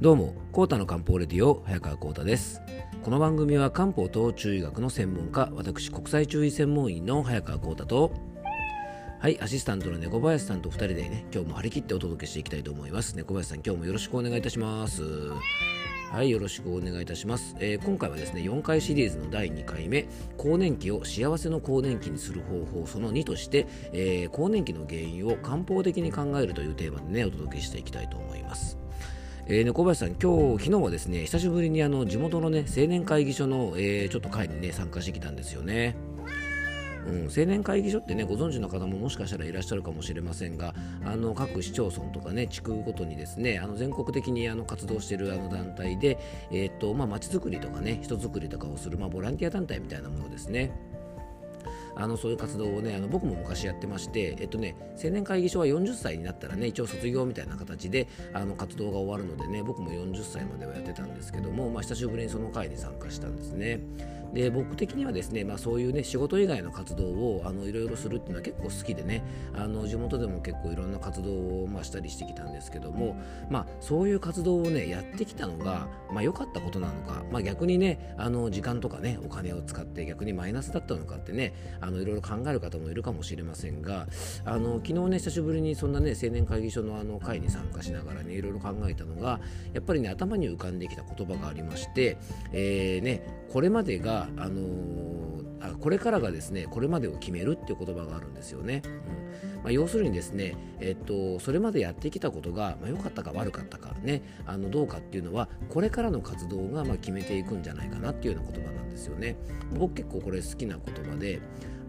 どうも、コータの漢方レディオ、早川コータです。この番組は漢方と中医学の専門家、私、国際中医専門医の早川コータと、はい、アシスタントの猫林さんと2人でね、今日も張り切ってお届けしていきたいと思います。猫林さん、今日もよろしくお願いいたします。はい、よろしくお願いいたします。えー今回はですね、4回シリーズの第2回目、更年期を幸せの更年期にする方法、その2として、えー更年期の原因を漢方的に考えるというテーマでね、お届けしていきたいと思います。えー、猫林さん、今日、昨日はですね、久しぶりにあの地元のね、青年会議所の、えーちょっと会にね、参加してきたんですよね。うん、青年会議所ってねご存知の方ももしかしたらいらっしゃるかもしれませんがあの各市町村とかね地区ごとにですねあの全国的にあの活動しているあの団体でえーっとまあづくりとかね人づくりとかをするまあボランティア団体みたいなものですね。あのそういう活動をねあの僕も昔やってまして、えっとね、青年会議所は40歳になったらね一応卒業みたいな形であの活動が終わるのでね僕も40歳まではやってたんですけども、まあ、久しぶりにその会に参加したんですね。で僕的にはですね、まあ、そういうね仕事以外の活動をあのいろいろするっていうのは結構好きでねあの地元でも結構いろんな活動を、まあ、したりしてきたんですけども、まあ、そういう活動をねやってきたのが、まあ、かったことなのか、まあ、逆にねあの時間とかねお金を使って逆にマイナスだったのかってねあのいろいろ考える方もいるかもしれませんがあの昨日ね久しぶりにそんなね青年会議所のあの会に参加しながらねいろいろ考えたのがやっぱりね頭に浮かんできた言葉がありまして、えーね、これまでが、あのあこれからがですねこれまでを決めるっていう言葉があるんですよね。うんまあ、要するにですね、えっと、それまでやってきたことが、まあ、良かったか悪かったかねあのどうかっていうのはこれからの活動がま決めていくんじゃないかなっていうような言葉なんですよね。僕結構これ好きな言葉で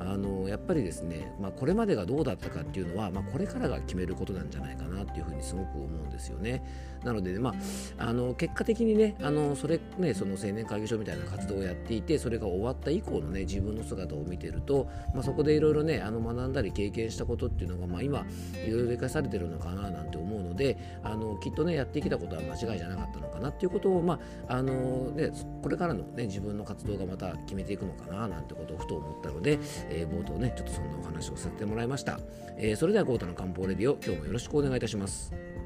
あのやっぱりですね、まあ、これまでがどうだったかっていうのは、まあ、これからが決めることなんじゃないかなっていうふうにすごく思うんですよね。なので、まあ、あの結果的にねあのそれねその青年会議所みたいな活動をやっていてそれが終わった以降のね自分の姿を見てると、まあ、そこでいろいろねあの学んだり経験したことっていうのが、まあ、今いろいろ生かされてるのかななんて思うのであのきっとねやってきたことは間違いじゃなかったのかなっていうことを、まああのね、これからの、ね、自分の活動がまた決めていくのかななんてことをふと思ったので、えー冒頭ねちょっとそんなお話をさせてもらいました、えーそれではゴータの漢方レディオ今日もよろしくお願いいたします。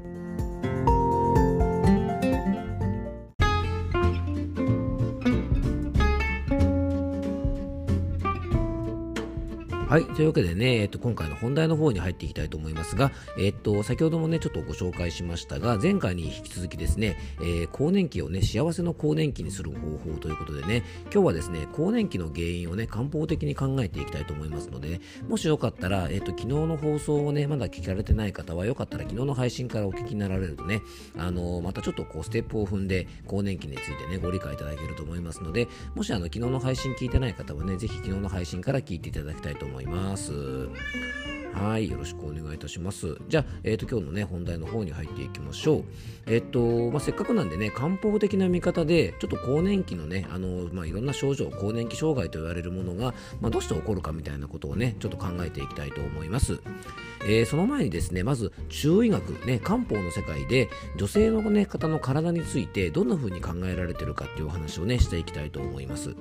はい。というわけでね、えっと、今回の本題の方に入っていきたいと思いますが、えっと、先ほどもね、ちょっとご紹介しましたが、前回に引き続きですね、えー更年期をね、幸せの更年期にする方法ということでね、今日はですね、更年期の原因をね、漢方的に考えていきたいと思いますので、もしよかったら、えっと、昨日の放送をね、まだ聞かれてない方は、よかったら昨日の配信からお聞きになられるとね、あのまたちょっとこう、ステップを踏んで、更年期についてね、ご理解いただけると思いますので、もしあの、昨日の配信聞いてない方はね、ぜひ昨日の配信から聞いていただきたいと思います。いますはい、よろしくお願いいたします。じゃあ、えっ、と、今日のね、本題の方に入っていきましょう。えっ、と、まあ、せっかくなんでね、漢方的な見方で、ちょっと更年期のね、あの、まあ、いろんな症状、更年期障害と言われるものが、まあ、どうして起こるかみたいなことをね、ちょっと考えていきたいと思います。えーその前にですね、まず、中医学、ね、漢方の世界で、女性の、ね、方の体について、どんな風に考えられてるかっていうお話をね、していきたいと思います。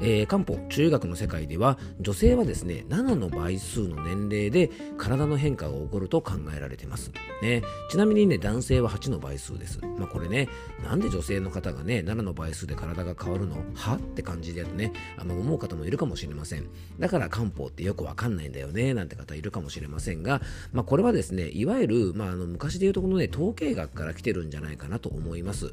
えー漢方中医学の世界では女性はですね7の倍数の年齢で体の変化が起こると考えられています、ね、ちなみにね男性は8の倍数です、まあ、これねなんで女性の方がね7の倍数で体が変わるの？は？って感じでねあの思う方もいるかもしれません。だから漢方ってよくわかんないんだよねなんて方いるかもしれませんが、まあ、これはですねいわゆる、まあ、あの昔でいうとこのね統計学から来てるんじゃないかなと思います。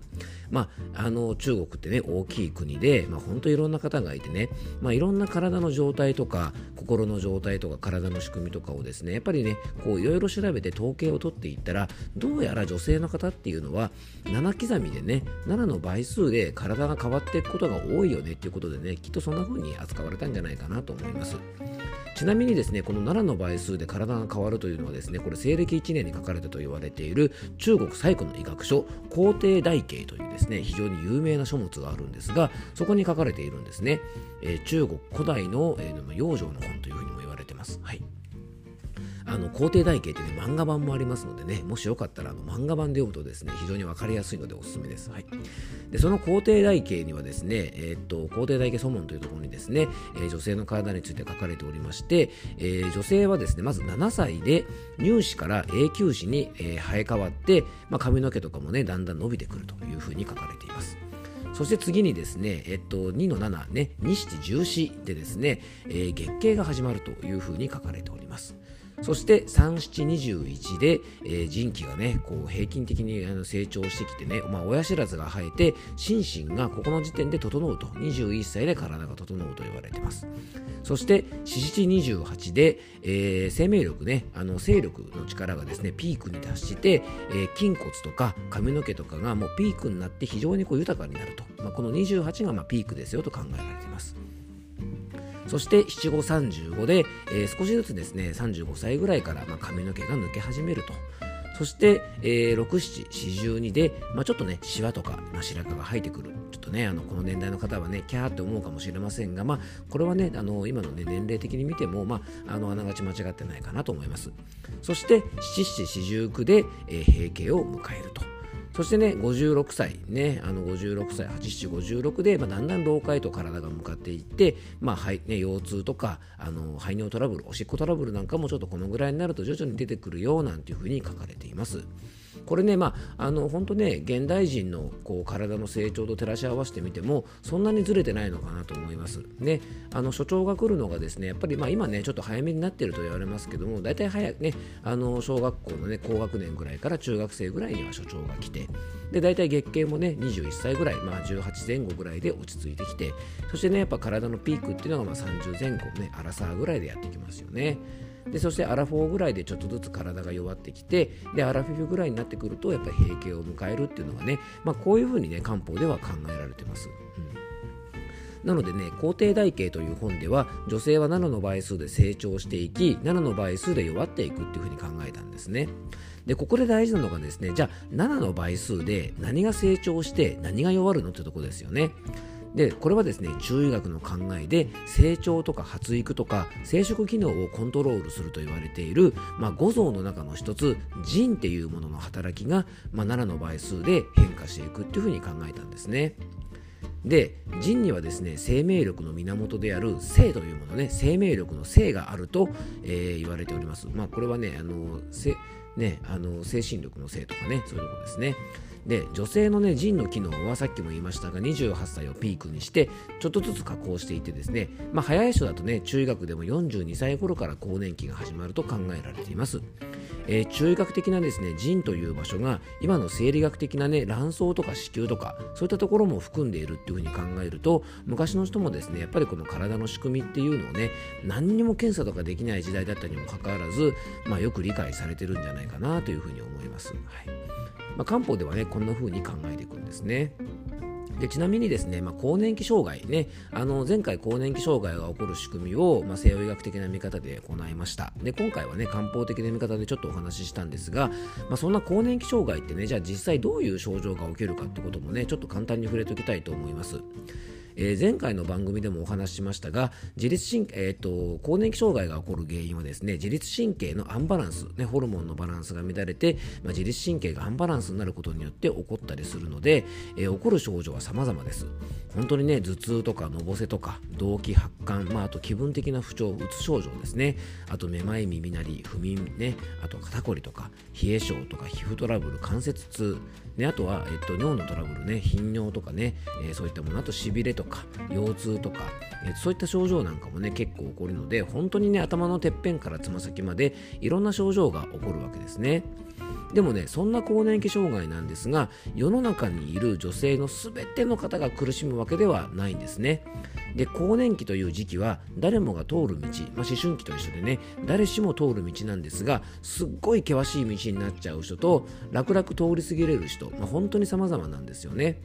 まああの中国ってね大きい国で、まあ、本当いろんな方がいてね、まあ、いろんな体の状態とか心の状態とか体の仕組みとかをですねやっぱりねこういろいろ調べて統計を取っていったらどうやら女性の方っていうのは7刻みでね7の倍数で体が変わっていくことが多いよねっていうことでねきっとそんな風に扱われたんじゃないかなと思います。ちなみにですねこの7の倍数で体が変わるというのはですねこれ西暦1年に書かれたと言われている中国最古の医学書皇帝大経というですね非常に有名な書物があるんですがそこに書かれているんですね。えー中国古代の、えー養生の本というふうにも言われてます。はい。あの皇帝台形ってね漫画版もありますのでねもしよかったらあの漫画版で読むとですね非常に分かりやすいのでおすすめです、はい、でその皇帝台形にはですね、えー、っと皇帝台形祖門というところにですね、えー、女性の体について書かれておりまして、えー、女性はですねまず7歳で乳歯から永久歯に、え生え変わって、まあ、髪の毛とかもねだんだん伸びてくるというふうに書かれています。そして次にですね、えっと、2の7ね、2七重視でですね、えー、月経が始まるというふうに書かれております。そして3七21で、えー、人気がねこう平均的にあの成長してきてね、まあ、親知らずが生えて心身がここの時点で整うと。21歳で体が整うと言われています。そして四七28で、えー、生命力ねあの勢力の力がですねピークに達して、えー、筋骨とか髪の毛とかがもうピークになって非常にこう豊かになると、まあ、この28がまあピークですよと考えられています。そして七五三十五で、えー、少しずつですね35歳ぐらいから、まあ、髪の毛が抜け始めるとそして、えー、6、7、42で、まあ、ちょっとね、シワとか、まあ、白髪が生えてくる。ちょっとね、あの、この年代の方はね、キャーって思うかもしれませんが、まあ、これはね、あの、今のね、年齢的に見ても、まあ、あの、あながち間違ってないかなと思います。そして、7、7、49で、えー、閉経を迎えると。そしてね、56歳、ね、あの56歳、87、56で、まあ、だんだん老化へと体が向かっていって、まあはいね、腰痛とかあの排尿トラブル、おしっこトラブルなんかもちょっとこのぐらいになると徐々に出てくるよなんていうふうに書かれています。これね、まあ、あの本当ね、現代人のこう体の成長と照らし合わせてみても、そんなにずれてないのかなと思います。ね、あの所長が来るのがですね、やっぱりまあ今ね、ちょっと早めになっていると言われますけども、大体早くね、あの小学校のね、高学年ぐらいから中学生ぐらいには所長が来て、で大体月経もね21歳ぐらい、まあ、18前後ぐらいで落ち着いてきてそしてねやっぱ体のピークっていうのがまあ30前後ねアラサーぐらいでやってきますよね。でそしてアラフォーぐらいでちょっとずつ体が弱ってきてでアラフィフぐらいになってくるとやっぱり閉経を迎えるっていうのがね、まあ、こういうふうにね漢方では考えられてます。うんなのでね、皇帝台形という本では、女性は7の倍数で成長していき、7の倍数で弱っていくっていうふうに考えたんですね。で、ここで大事なのがですね、じゃあ7の倍数で何が成長して何が弱るのってとこですよね。でこれはですね中医学の考えで成長とか発育とか生殖機能をコントロールすると言われている、まあ、五臓の中の一つ腎っていうものの働きが、まあ、7の倍数で変化していくっていうふうに考えたんですね。で腎にはですね生命力の源である性というものね生命力の性があると、えー、言われております。まあ、これはねあのねあの精神力の性とかねそういうところですね。で女性のね腎の機能はさっきも言いましたが28歳をピークにしてちょっとずつ加工していてですね、まあ、早い人だとね中学でも42歳頃から更年期が始まると考えられています。えー、中医学的なですね腎という場所が今の生理学的なね卵巣とか子宮とかそういったところも含んでいるっていうふうに考えると昔の人もですねやっぱりこの体の仕組みっていうのをね何にも検査とかできない時代だったにもかかわらず、まあ、よく理解されてるんじゃないかなというふうに思います。はいまあ、漢方ではねこんな風に考えていくんですね。でちなみにですね、まあ、更年期障害ね、あの前回更年期障害が起こる仕組みを、まあ、西洋医学的な見方で行いました。で、今回はね、漢方的な見方でちょっとお話ししたんですが、まあ、そんな更年期障害ってね、じゃあ実際どういう症状が起きるかってこともね、ちょっと簡単に触れておきたいと思います。えー、前回の番組でもお話ししましたが自律神経、えーと、更年期障害が起こる原因はですね自律神経のアンバランス、ね、ホルモンのバランスが乱れて、まあ、自律神経がアンバランスになることによって起こったりするので、えー、起こる症状は様々です。本当にね頭痛とかのぼせとか動悸発汗、まあ、あと気分的な不調うつ症状ですね。あとめまい耳鳴り不眠ね。あと肩こりとか冷え性とか皮膚トラブル関節痛。ね、あとは、えっと、尿のトラブルね頻尿とかね、えー、そういったもの。あとしびれとかとか腰痛とか、え、そういった症状なんかもね結構起こるので本当にね頭のてっぺんからつま先までいろんな症状が起こるわけですね。でもねそんな更年期障害なんですが世の中にいる女性の全ての方が苦しむわけではないんですねで更年期という時期は誰もが通る道、まあ、思春期と一緒でね誰しも通る道なんですがすっごい険しい道になっちゃう人と楽々通り過ぎれる人、まあ、本当に様々なんですよね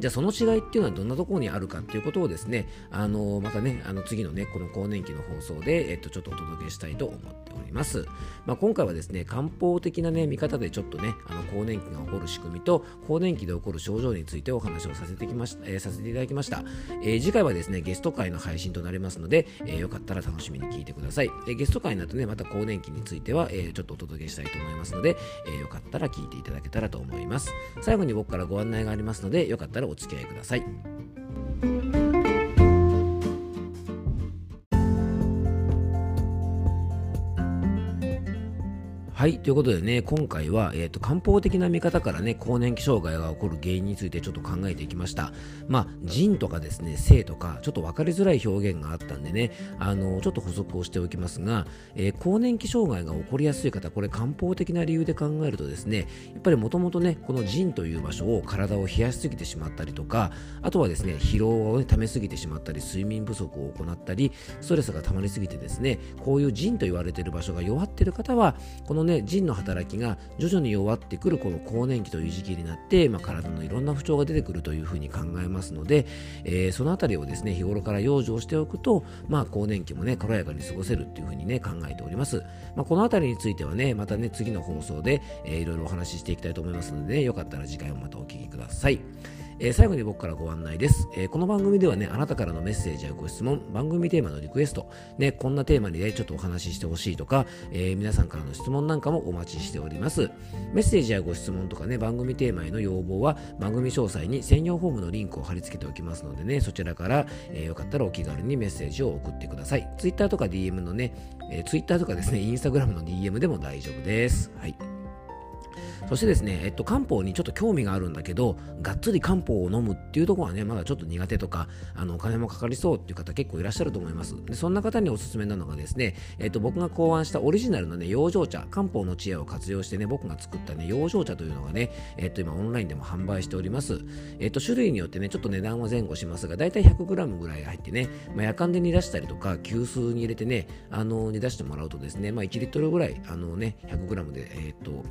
じゃあその違いっていうのはどんなところにあるかっていうことをですねあのまたねあの次のねこの更年期の放送で、えっと、ちょっとお届けしたいと思っております、まあ、今回はですね漢方的なね見方でちょっとねあの更年期が起こる仕組みと更年期で起こる症状についてお話をさせてきました、えー、させていただきました、えー、次回はですねゲスト会の配信となりますので、えー、よかったら楽しみに聞いてください、えゲスト会になるとねまた更年期については、えちょっとお届けしたいと思いますので、えよかったら聞いていただけたらと思います。最後に僕からご案内がありますのでよかったらお付き合いください。はい、ということでね、今回は、えーと、漢方的な見方からね、更年期障害が起こる原因についてちょっと考えていきました。まあ、腎とかですね、性とか、ちょっと分かりづらい表現があったんでね、あのちょっと補足をしておきますが、えー、更年期障害が起こりやすい方、これ漢方的な理由で考えるとですね、やっぱりもともとね、この腎という場所を体を冷やしすぎてしまったりとか、あとはですね、疲労を、ね、溜めすぎてしまったり、睡眠不足を行ったり、ストレスが溜まりすぎてですね、こういう腎と言われている場所が弱っている方は、このね、腎の働きが徐々に弱ってくるこの更年期という時期になって、まあ、体のいろんな不調が出てくるというふうに考えますので、えー、そのあたりをですね日頃から養生しておくと、まあ、更年期もね軽やかに過ごせるっていうふうにね考えております、まあ、このあたりについてはねまたね次の放送で、えー、いろいろお話ししていきたいと思いますので、ね、よかったら次回もまたお聞きください。えー、最後に僕からご案内です、えー、この番組ではね、あなたからのメッセージやご質問、番組テーマのリクエスト、ね、こんなテーマにね、ちょっとお話ししてほしいとか、えー、皆さんからの質問なんかもお待ちしております。メッセージやご質問とかね、番組テーマへの要望は、番組詳細に専用フォームのリンクを貼り付けておきますのでね、そちらから、えよかったらお気軽にメッセージを送ってください。Twitter とか DM のね、えー、Twitter とかですね、Instagram の DM でも大丈夫です。はい。そしてですね、えっと、漢方にちょっと興味があるんだけど、がっつり漢方を飲むっていうところはね、まだちょっと苦手とか、あの、お金もかかりそうっていう方結構いらっしゃると思います。で、そんな方におすすめなのがですね、えっと、僕が考案したオリジナルのね、養生茶、漢方の知恵を活用してね、僕が作ったね、養生茶というのがね、えっと、今オンラインでも販売しております。えっと、種類によってね、ちょっと値段は前後しますが、だいたい 100g ぐらい入ってね、まあ、夜間で煮出したりとか、急須に入れてね、あの、煮出してもらうとですね、まあ、1リットルぐらい、あのね、100g で、えっと、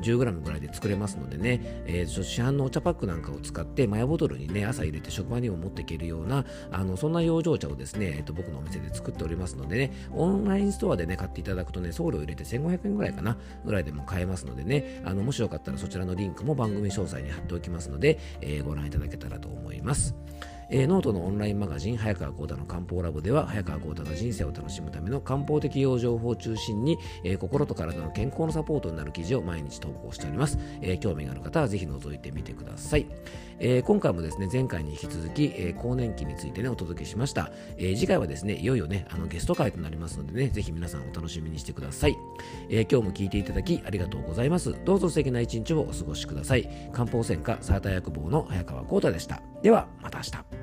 10g ぐらいで作れますのでね、えー、市販のお茶パックなんかを使ってマヤボトルにね朝入れて職場にも持っていけるようなあのそんな養生茶をですね、えー、と僕のお店で作っておりますのでねオンラインストアでね買っていただくとね送料入れて1500円ぐらいかなぐらいでも買えますのでねあのもしよかったらそちらのリンクも番組詳細に貼っておきますので、えー、ご覧いただけたらと思います。えー、ノートのオンラインマガジン早川幸太の漢方ラボでは早川幸太が人生を楽しむための漢方的養生法を中心に、えー、心と体の健康のサポートになる記事を毎日投稿しております、えー、興味がある方はぜひ覗いてみてください、え今回もですね前回に引き続き、え更年期についてねお届けしました、え次回はですねいよいよねあのゲスト会となりますのでねぜひ皆さんお楽しみにしてください、え今日も聞いていただきありがとうございます。どうぞ素敵な一日をお過ごしください。漢方専科サーター薬房の早川幸太でした。ではまた明日。